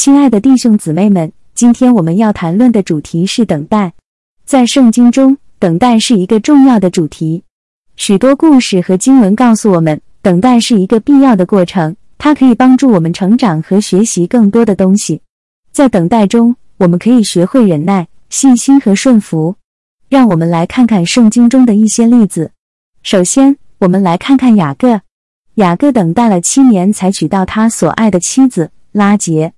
亲爱的弟兄姊妹们，今天我们要谈论的主题是等待。在圣经中，等待是一个重要的主题。许多故事和经文告诉我们，等待是一个必要的过程，它可以帮助我们成长和学习更多的东西。在等待中，我们可以学会忍耐、信心和顺服。让我们来看看圣经中的一些例子。首先，我们来看看雅各。雅各等待了七年才娶到他所爱的妻子拉结。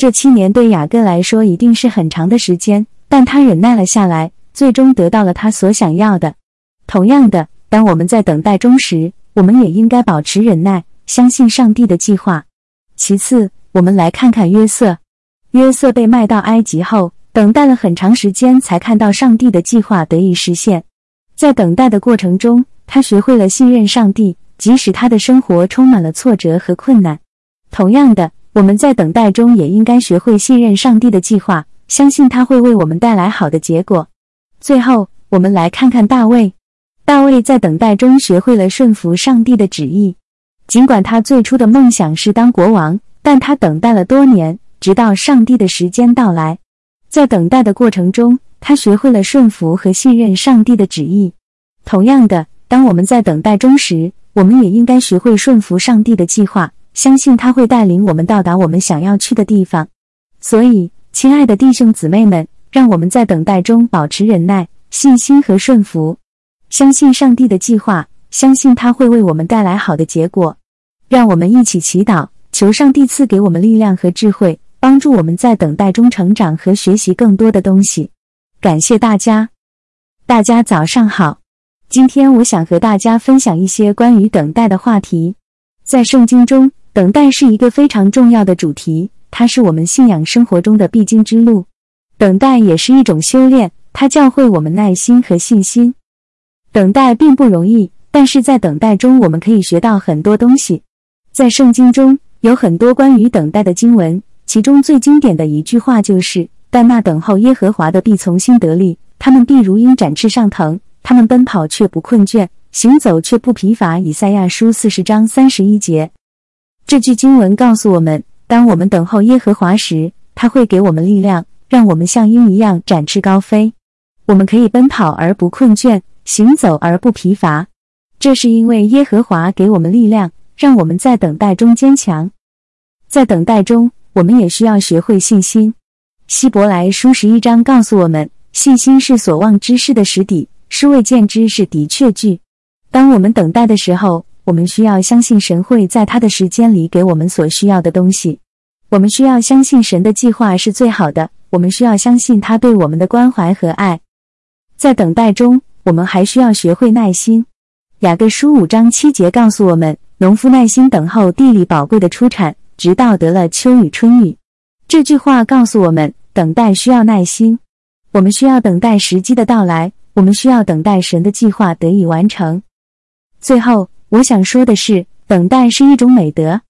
这七年对雅各来说一定是很长的时间，但他忍耐了下来，最终得到了他所想要的。同样的，当我们在等待中时，我们也应该保持忍耐，相信上帝的计划。其次，我们来看看约瑟。约瑟被卖到埃及后，等待了很长时间，才看到上帝的计划得以实现。在等待的过程中，他学会了信任上帝，即使他的生活充满了挫折和困难。同样的。我们在等待中也应该学会信任上帝的计划，相信他会为我们带来好的结果。最后，我们来看看大卫。大卫在等待中学会了顺服上帝的旨意，尽管他最初的梦想是当国王，但他等待了多年，直到上帝的时间到来。在等待的过程中，他学会了顺服和信任上帝的旨意。同样的，当我们在等待中时，我们也应该学会顺服上帝的计划。相信他会带领我们到达我们想要去的地方。所以，亲爱的弟兄姊妹们，让我们在等待中保持忍耐、信心和顺服，相信上帝的计划，相信他会为我们带来好的结果。让我们一起祈祷，求上帝赐给我们力量和智慧，帮助我们在等待中成长和学习更多的东西。感谢大家，大家早上好。今天我想和大家分享一些关于等待的话题，在圣经中。等待是一个非常重要的主题，它是我们信仰生活中的必经之路。等待也是一种修炼，它教会我们耐心和信心。等待并不容易，但是在等待中，我们可以学到很多东西。在圣经中有很多关于等待的经文，其中最经典的一句话就是：“但那等候耶和华的必从心得力，他们必如鹰展翅上腾，他们奔跑却不困倦，行走却不疲乏。”以赛亚书四十章三十一节。这句经文告诉我们，当我们等候耶和华时，他会给我们力量，让我们像鹰一样展翅高飞。我们可以奔跑而不困倦，行走而不疲乏。这是因为耶和华给我们力量，让我们在等待中坚强。在等待中，我们也需要学会信心。希伯来书十一章告诉我们，信心是所望之事的实底，是未见之事的确据。当我们等待的时候，我们需要相信神会在他的时间里给我们所需要的东西。我们需要相信神的计划是最好的。我们需要相信他对我们的关怀和爱。在等待中，我们还需要学会耐心。雅各书五章七节告诉我们，农夫耐心等候地里宝贵的出产，直到得了秋雨春雨。这句话告诉我们，等待需要耐心。我们需要等待时机的到来。我们需要等待神的计划得以完成。最后。我想说的是，等待是一种美德。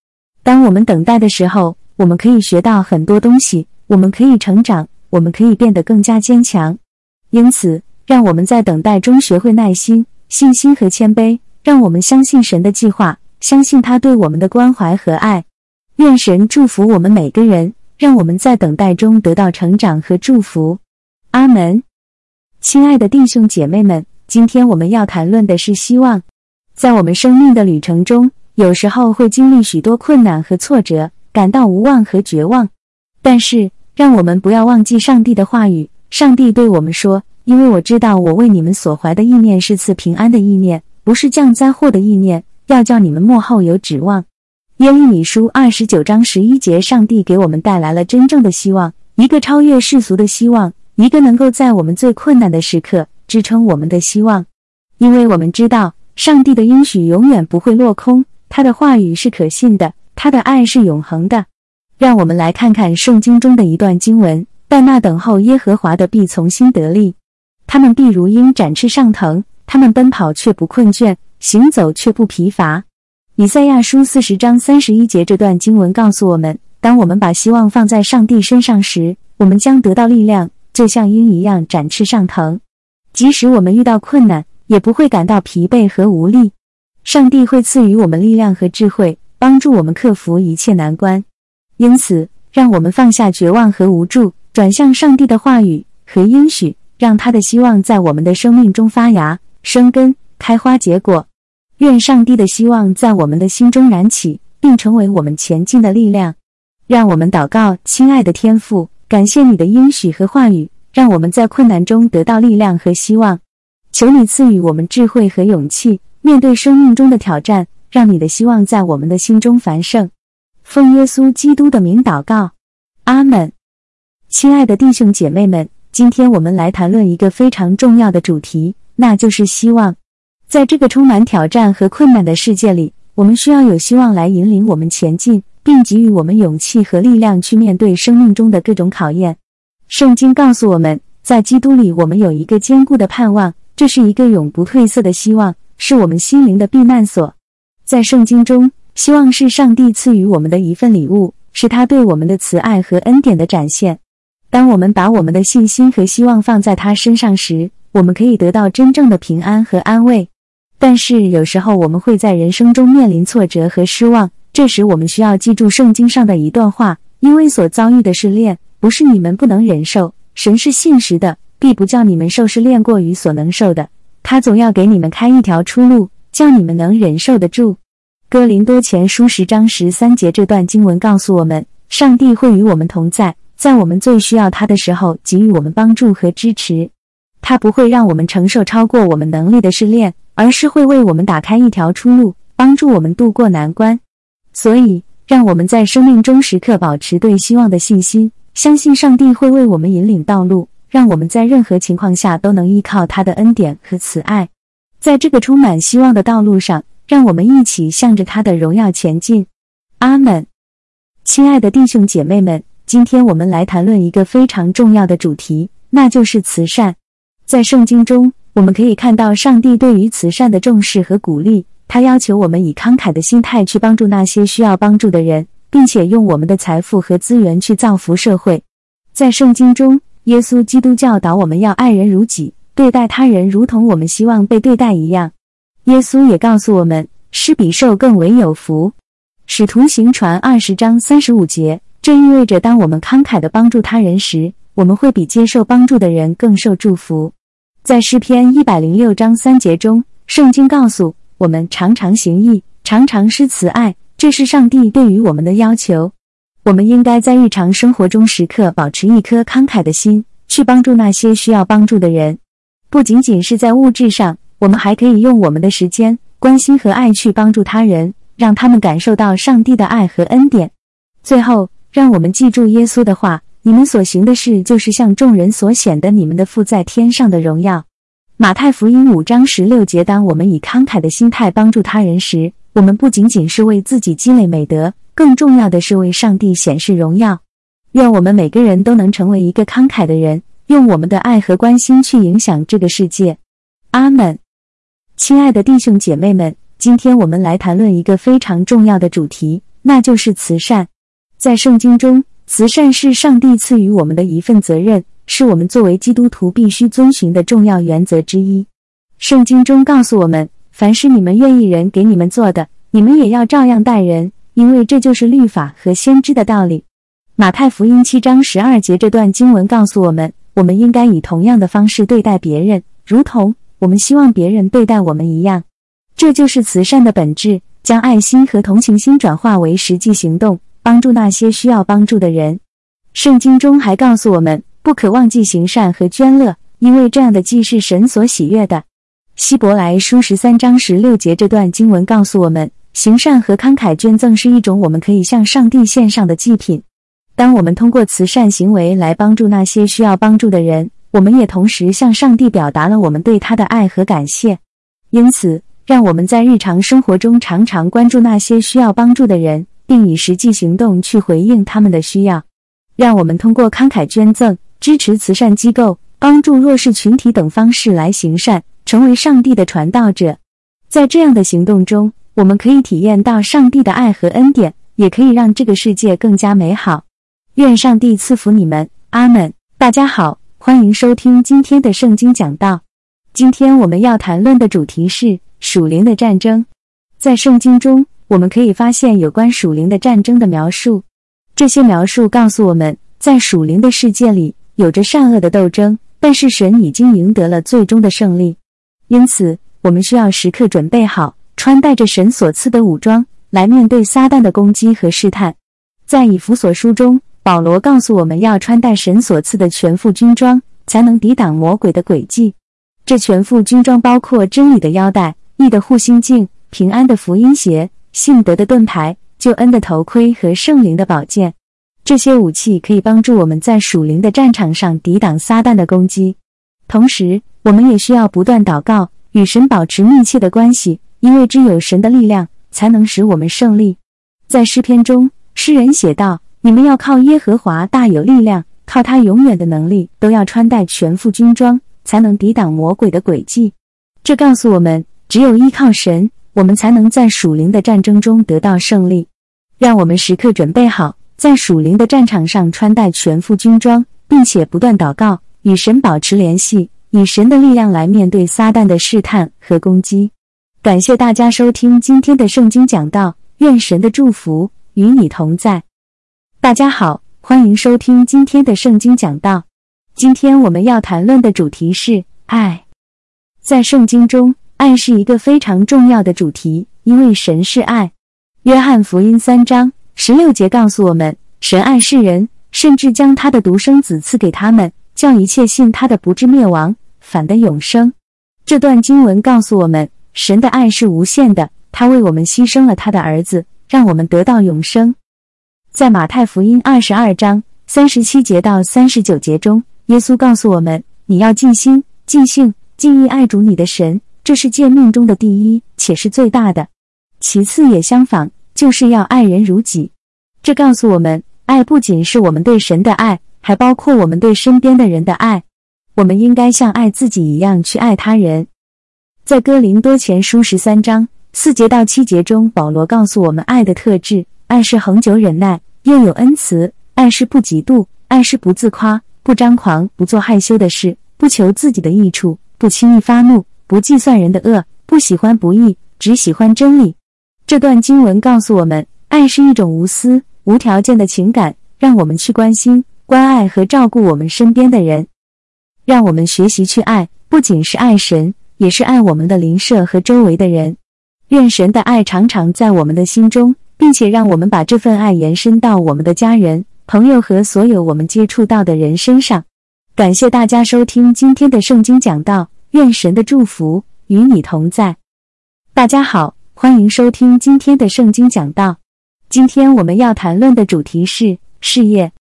当我们等待的时候，我们可以学到很多东西，我们可以成长，我们可以变得更加坚强。因此，让我们在等待中学会耐心、信心和谦卑。让我们相信神的计划，相信他对我们的关怀和爱。愿神祝福我们每个人，让我们在等待中得到成长和祝福。阿门。亲爱的弟兄姐妹们，今天我们要谈论的是希望。在我们生命的旅程中，有时候会经历许多困难和挫折，感到无望和绝望。但是，让我们不要忘记上帝的话语。上帝对我们说：“因为我知道我为你们所怀的意念是赐平安的意念，不是降灾祸的意念，要叫你们幕后有指望。”耶利米书二十九章十一节，上帝给我们带来了真正的希望，一个超越世俗的希望，一个能够在我们最困难的时刻支撑我们的希望。因为我们知道。上帝的应许永远不会落空，他的话语是可信的，他的爱是永恒的。让我们来看看圣经中的一段经文：但那等候耶和华的必从心得力，他们必如鹰展翅上腾，他们奔跑却不困倦，行走却不疲乏。以赛亚书四十章三十一节这段经文告诉我们：当我们把希望放在上帝身上时，我们将得到力量，就像鹰一样展翅上腾。即使我们遇到困难，也不会感到疲惫和无力。上帝会赐予我们力量和智慧，帮助我们克服一切难关。因此，让我们放下绝望和无助，转向上帝的话语和应许，让他的希望在我们的生命中发芽、生根、开花结果。愿上帝的希望在我们的心中燃起，并成为我们前进的力量。让我们祷告，亲爱的天父，感谢你的应许和话语，让我们在困难中得到力量和希望。求你赐予我们智慧和勇气，面对生命中的挑战，让你的希望在我们的心中繁盛。奉耶稣基督的名祷告，阿门。亲爱的弟兄姐妹们，今天我们来谈论一个非常重要的主题，那就是希望。在这个充满挑战和困难的世界里，我们需要有希望来引领我们前进，并给予我们勇气和力量去面对生命中的各种考验。圣经告诉我们，在基督里，我们有一个坚固的盼望，这是一个永不褪色的希望，是我们心灵的避难所。在圣经中。希望是上帝赐予我们的一份礼物，是他对我们的慈爱和恩典的展现。当我们把我们的信心和希望放在他身上时，我们可以得到真正的平安和安慰。但是有时候我们会在人生中面临挫折和失望，这时我们需要记住圣经上的一段话：因为所遭遇的试炼，不是你们不能忍受，神是信实的，必不叫你们受试炼过于所能受的。他总要给你们开一条出路，叫你们能忍受得住。哥林多前书十章十三节这段经文告诉我们，上帝会与我们同在，在我们最需要他的时候给予我们帮助和支持。他不会让我们承受超过我们能力的试炼，而是会为我们打开一条出路，帮助我们渡过难关。所以，让我们在生命中时刻保持对希望的信心，相信上帝会为我们引领道路，让我们在任何情况下都能依靠他的恩典和慈爱，在这个充满希望的道路上。让我们一起向着他的荣耀前进，阿门。亲爱的弟兄姐妹们，今天我们来谈论一个非常重要的主题，那就是慈善。在圣经中，我们可以看到上帝对于慈善的重视和鼓励。他要求我们以慷慨的心态去帮助那些需要帮助的人，并且用我们的财富和资源去造福社会。在圣经中，耶稣基督教导我们要爱人如己，对待他人如同我们希望被对待一样。耶稣也告诉我们，施比受更为有福。使徒行传二十章三十五节，这意味着当我们慷慨的帮助他人时，我们会比接受帮助的人更受祝福。在诗篇一百零六章三节中，圣经告诉我们，常常行义，常常施慈爱，这是上帝对于我们的要求。我们应该在日常生活中时刻保持一颗慷慨的心，去帮助那些需要帮助的人，不仅仅是在物质上。我们还可以用我们的时间、关心和爱去帮助他人，让他们感受到上帝的爱和恩典。最后，让我们记住耶稣的话：“你们所行的事，就是向众人所显的你们的父在天上的荣耀。”马太福音五章十六节。当我们以慷慨的心态帮助他人时，我们不仅仅是为自己积累美德，更重要的是为上帝显示荣耀。愿我们每个人都能成为一个慷慨的人，用我们的爱和关心去影响这个世界。阿门。亲爱的弟兄姐妹们，今天我们来谈论一个非常重要的主题，那就是慈善。在圣经中，慈善是上帝赐予我们的一份责任，是我们作为基督徒必须遵循的重要原则之一。圣经中告诉我们，凡是你们愿意人给你们做的，你们也要照样待人，因为这就是律法和先知的道理。马太福音七章十二节这段经文告诉我们，我们应该以同样的方式对待别人，如同。我们希望别人对待我们一样，这就是慈善的本质：将爱心和同情心转化为实际行动，帮助那些需要帮助的人。圣经中还告诉我们，不可忘记行善和捐乐，因为这样的既是神所喜悦的。希伯来书十三章十六节这段经文告诉我们，行善和慷慨捐赠是一种我们可以向上帝献上的祭品。当我们通过慈善行为来帮助那些需要帮助的人。我们也同时向上帝表达了我们对他的爱和感谢，因此，让我们在日常生活中常常关注那些需要帮助的人，并以实际行动去回应他们的需要。让我们通过慷慨捐赠、支持慈善机构、帮助弱势群体等方式来行善，成为上帝的传道者。在这样的行动中，我们可以体验到上帝的爱和恩典，也可以让这个世界更加美好。愿上帝赐福你们，阿门。大家好。欢迎收听今天的圣经讲道。今天我们要谈论的主题是属灵的战争。在圣经中，我们可以发现有关属灵的战争的描述。这些描述告诉我们，在属灵的世界里有着善恶的斗争，但是神已经赢得了最终的胜利。因此，我们需要时刻准备好，穿戴着神所赐的武装，来面对撒旦的攻击和试探。在以弗所书中，保罗告诉我们要穿戴神所赐的全副军装，才能抵挡魔鬼的诡计。这全副军装包括真理的腰带、义的护心镜、平安的福音鞋、信德的盾牌、救恩的头盔和圣灵的宝剑。这些武器可以帮助我们在属灵的战场上抵挡撒旦的攻击。同时，我们也需要不断祷告，与神保持密切的关系，因为只有神的力量才能使我们胜利。在诗篇中，诗人写道：“你们要靠耶和华大有力量，靠他永远的能力，都要穿戴全副军装。”才能抵挡魔鬼的诡计。这告诉我们，只有依靠神，我们才能在属灵的战争中得到胜利。让我们时刻准备好，在属灵的战场上穿戴全副军装，并且不断祷告，与神保持联系，以神的力量来面对撒旦的试探和攻击。感谢大家收听今天的圣经讲道，愿神的祝福与你同在。大家好，欢迎收听今天的圣经讲道。今天我们要谈论的主题是爱。在圣经中，爱是一个非常重要的主题，因为神是爱。约翰福音三章十六节告诉我们，神爱世人，甚至将他的独生子赐给他们，叫一切信他的不至灭亡，反得永生。这段经文告诉我们，神的爱是无限的，他为我们牺牲了他的儿子，让我们得到永生。在马太福音二十二章三十七节到三十九节中。耶稣告诉我们：“你要尽心、尽性、尽意爱主你的神，这是诫命中的第一，且是最大的。其次也相仿，就是要爱人如己。”这告诉我们，爱不仅是我们对神的爱，还包括我们对身边的人的爱。我们应该像爱自己一样去爱他人。在哥林多前书十三章四节到七节中，保罗告诉我们爱的特质：爱是恒久忍耐，又有恩慈；爱是不嫉妒；爱是不自夸。不张狂，不做害羞的事，不求自己的益处，不轻易发怒，不计算人的恶，不喜欢不义，只喜欢真理。这段经文告诉我们，爱是一种无私、无条件的情感，让我们去关心、关爱和照顾我们身边的人。让我们学习去爱，不仅是爱神，也是爱我们的邻舍和周围的人。愿神的爱常常在我们的心中，并且让我们把这份爱延伸到我们的家人。朋友和所有我们接触到的人身上，感谢大家收听今天的圣经讲道，愿神的祝福与你同在。大家好，欢迎收听今天的圣经讲道。今天我们要谈论的主题是事业。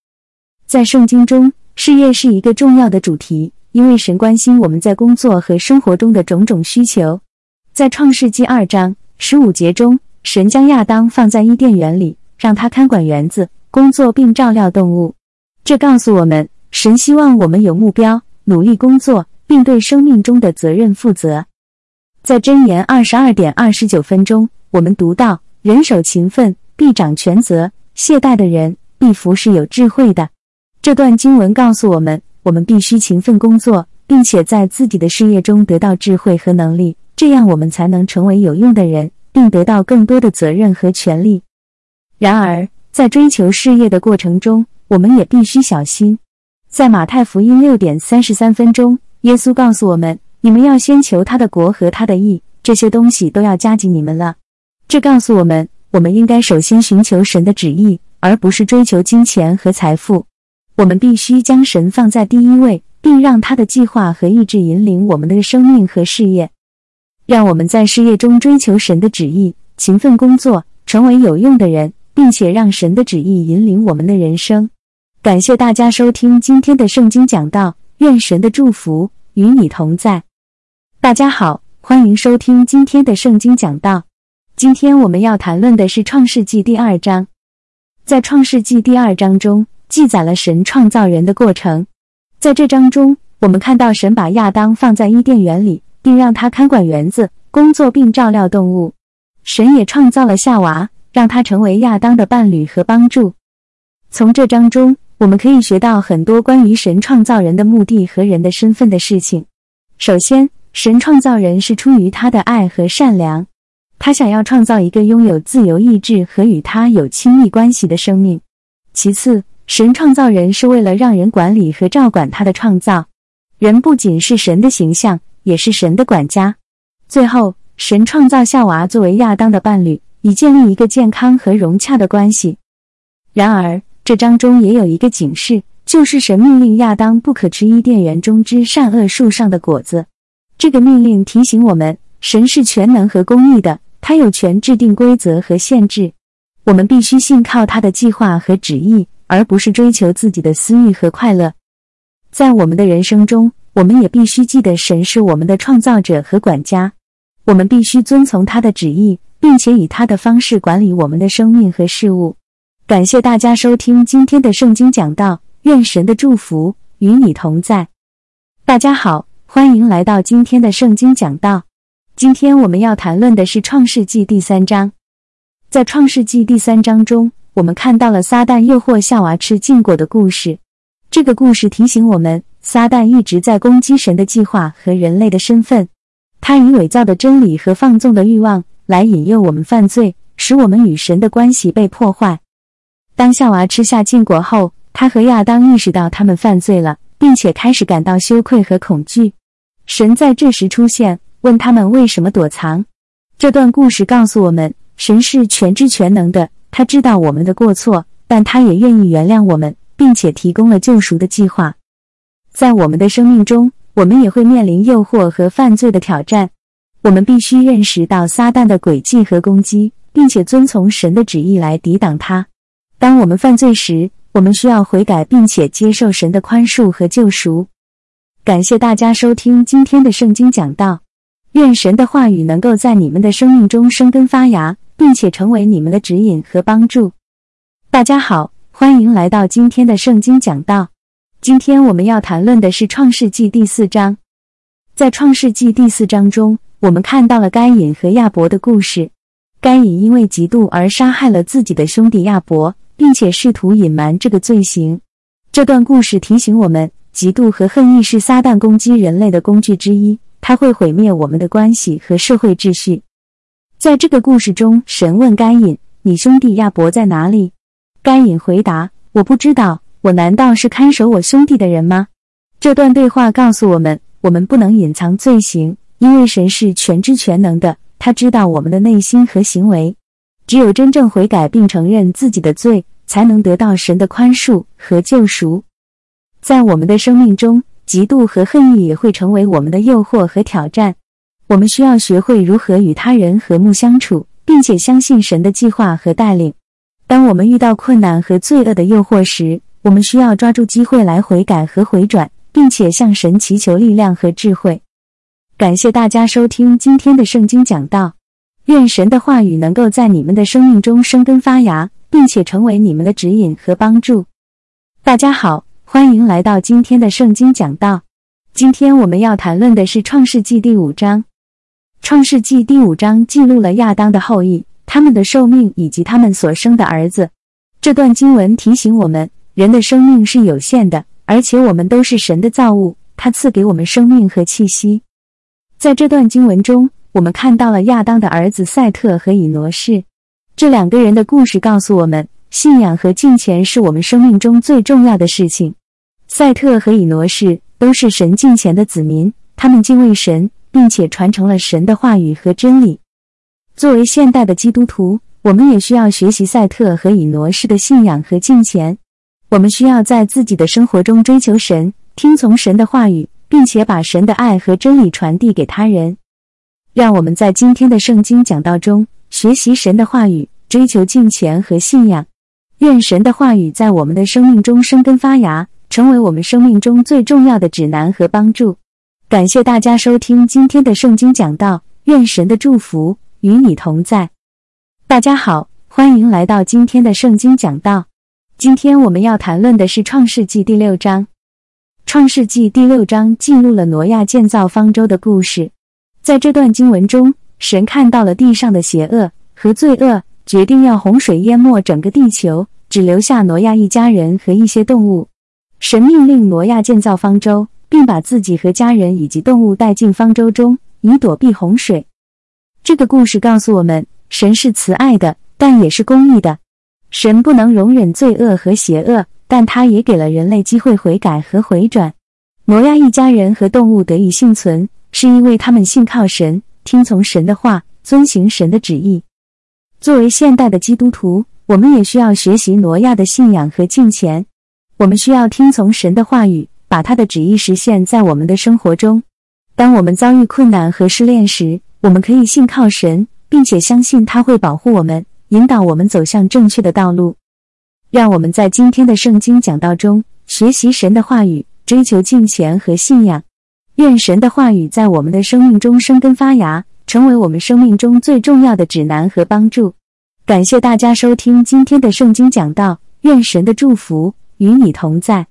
在圣经中，事业是一个重要的主题，因为神关心我们在工作和生活中的种种需求。在创世纪二章十五节中，神将亚当放在伊甸园里，让他看管园子。工作并照料动物，这告诉我们，神希望我们有目标，努力工作，并对生命中的责任负责。在箴言二十二点二十九分钟，我们读到：人手勤奋，必掌权责；懈怠的人，必服侍有智慧的。这段经文告诉我们，我们必须勤奋工作，并且在自己的事业中得到智慧和能力，这样我们才能成为有用的人，并得到更多的责任和权利。然而，在追求事业的过程中，我们也必须小心。在马太福音六点三十三分钟，耶稣告诉我们：“你们要先求他的国和他的义，这些东西都要加给你们了。”这告诉我们，我们应该首先寻求神的旨意，而不是追求金钱和财富。我们必须将神放在第一位，并让他的计划和意志引领我们的生命和事业。让我们在事业中追求神的旨意，勤奋工作，成为有用的人。并且让神的旨意引领我们的人生。感谢大家收听今天的圣经讲道，愿神的祝福与你同在。大家好，欢迎收听今天的圣经讲道。今天我们要谈论的是创世纪第二章。在创世纪第二章中，记载了神创造人的过程。在这章中，我们看到神把亚当放在伊甸园里，并让他看管园子、工作并照料动物。神也创造了夏娃。让他成为亚当的伴侣和帮助。从这章中，我们可以学到很多关于神创造人的目的和人的身份的事情。首先，神创造人是出于他的爱和善良，他想要创造一个拥有自由意志和与他有亲密关系的生命。其次，神创造人是为了让人管理和照管他的创造，人不仅是神的形象，也是神的管家。最后，神创造夏娃作为亚当的伴侣，以建立一个健康和融洽的关系。然而，这章中也有一个警示，就是神命令亚当不可吃伊甸园中之善恶树上的果子。这个命令提醒我们，神是全能和公义的，他有权制定规则和限制。我们必须信靠他的计划和旨意，而不是追求自己的私欲和快乐。在我们的人生中，我们也必须记得神是我们的创造者和管家。我们必须遵从他的旨意，并且以他的方式管理我们的生命和事物。感谢大家收听今天的圣经讲道，愿神的祝福与你同在。大家好，欢迎来到今天的圣经讲道。今天我们要谈论的是创世纪第三章。在创世纪第三章中，我们看到了撒旦诱惑夏娃吃禁果的故事。这个故事提醒我们，撒旦一直在攻击神的计划和人类的身份。他以伪造的真理和放纵的欲望来引诱我们犯罪，使我们与神的关系被破坏。当夏娃吃下禁果后，他和亚当意识到他们犯罪了，并且开始感到羞愧和恐惧。神在这时出现，问他们为什么躲藏。这段故事告诉我们。神是全知全能的，他知道我们的过错，但他也愿意原谅我们，并且提供了救赎的计划。在我们的生命中，我们也会面临诱惑和犯罪的挑战。我们必须认识到撒旦的诡计和攻击，并且遵从神的旨意来抵挡他。当我们犯罪时，我们需要悔改，并且接受神的宽恕和救赎。感谢大家收听今天的圣经讲道，愿神的话语能够在你们的生命中生根发芽。并且成为你们的指引和帮助。大家好，欢迎来到今天的圣经讲道。今天我们要谈论的是创世纪第四章。在创世纪第四章中，我们看到了该隐和亚伯的故事。该隐因为嫉妒而杀害了自己的兄弟亚伯，并且试图隐瞒这个罪行。这段故事提醒我们，嫉妒和恨意是撒旦攻击人类的工具之一，它会毁灭我们的关系和社会秩序。在这个故事中，神问该隐：“你兄弟亚伯在哪里？”该隐回答：“我不知道。我难道是看守我兄弟的人吗？”这段对话告诉我们，我们不能隐藏罪行，因为神是全知全能的，他知道我们的内心和行为。只有真正悔改并承认自己的罪，才能得到神的宽恕和救赎。在我们的生命中，嫉妒和恨意也会成为我们的诱惑和挑战。我们需要学会如何与他人和睦相处，并且相信神的计划和带领。当我们遇到困难和罪恶的诱惑时，我们需要抓住机会来悔改和回转，并且向神祈求力量和智慧。感谢大家收听今天的圣经讲道，愿神的话语能够在你们的生命中生根发芽，并且成为你们的指引和帮助。大家好，欢迎来到今天的圣经讲道。今天我们要谈论的是创世纪第五章。创世纪第五章记录了亚当的后裔、他们的寿命以及他们所生的儿子。这段经文提醒我们，人的生命是有限的，而且我们都是神的造物，他赐给我们生命和气息。在这段经文中，我们看到了亚当的儿子赛特和以挪士这两个人的故事，告诉我们，信仰和敬虔是我们生命中最重要的事情。赛特和以挪士都是神敬虔的子民，他们敬畏神。并且传承了神的话语和真理。作为现代的基督徒，我们也需要学习赛特和以挪士的信仰和敬虔。我们需要在自己的生活中追求神，听从神的话语，并且把神的爱和真理传递给他人。让我们在今天的圣经讲道中学习神的话语，追求敬虔和信仰。愿神的话语在我们的生命中生根发芽，成为我们生命中最重要的指南和帮助。感谢大家收听今天的圣经讲道，愿神的祝福与你同在。大家好，欢迎来到今天的圣经讲道。今天我们要谈论的是创世纪第六章。创世纪第六章记录了挪亚建造方舟的故事。在这段经文中，神看到了地上的邪恶和罪恶，决定要洪水淹没整个地球，只留下挪亚一家人和一些动物。神命令挪亚建造方舟。并把自己和家人以及动物带进方舟中，以躲避洪水。这个故事告诉我们，神是慈爱的，但也是公义的。神不能容忍罪恶和邪恶，但他也给了人类机会悔改和回转。挪亚一家人和动物得以幸存，是因为他们信靠神，听从神的话，遵行神的旨意。作为现代的基督徒，我们也需要学习挪亚的信仰和敬虔。我们需要听从神的话语，把他的旨意实现在我们的生活中。当我们遭遇困难和失恋时，我们可以信靠神，并且相信他会保护我们，引导我们走向正确的道路。让我们在今天的圣经讲道中学习神的话语。追求敬虔和信仰，愿神的话语在我们的生命中生根发芽，成为我们生命中最重要的指南和帮助。感谢大家收听今天的圣经讲道，愿神的祝福与你同在。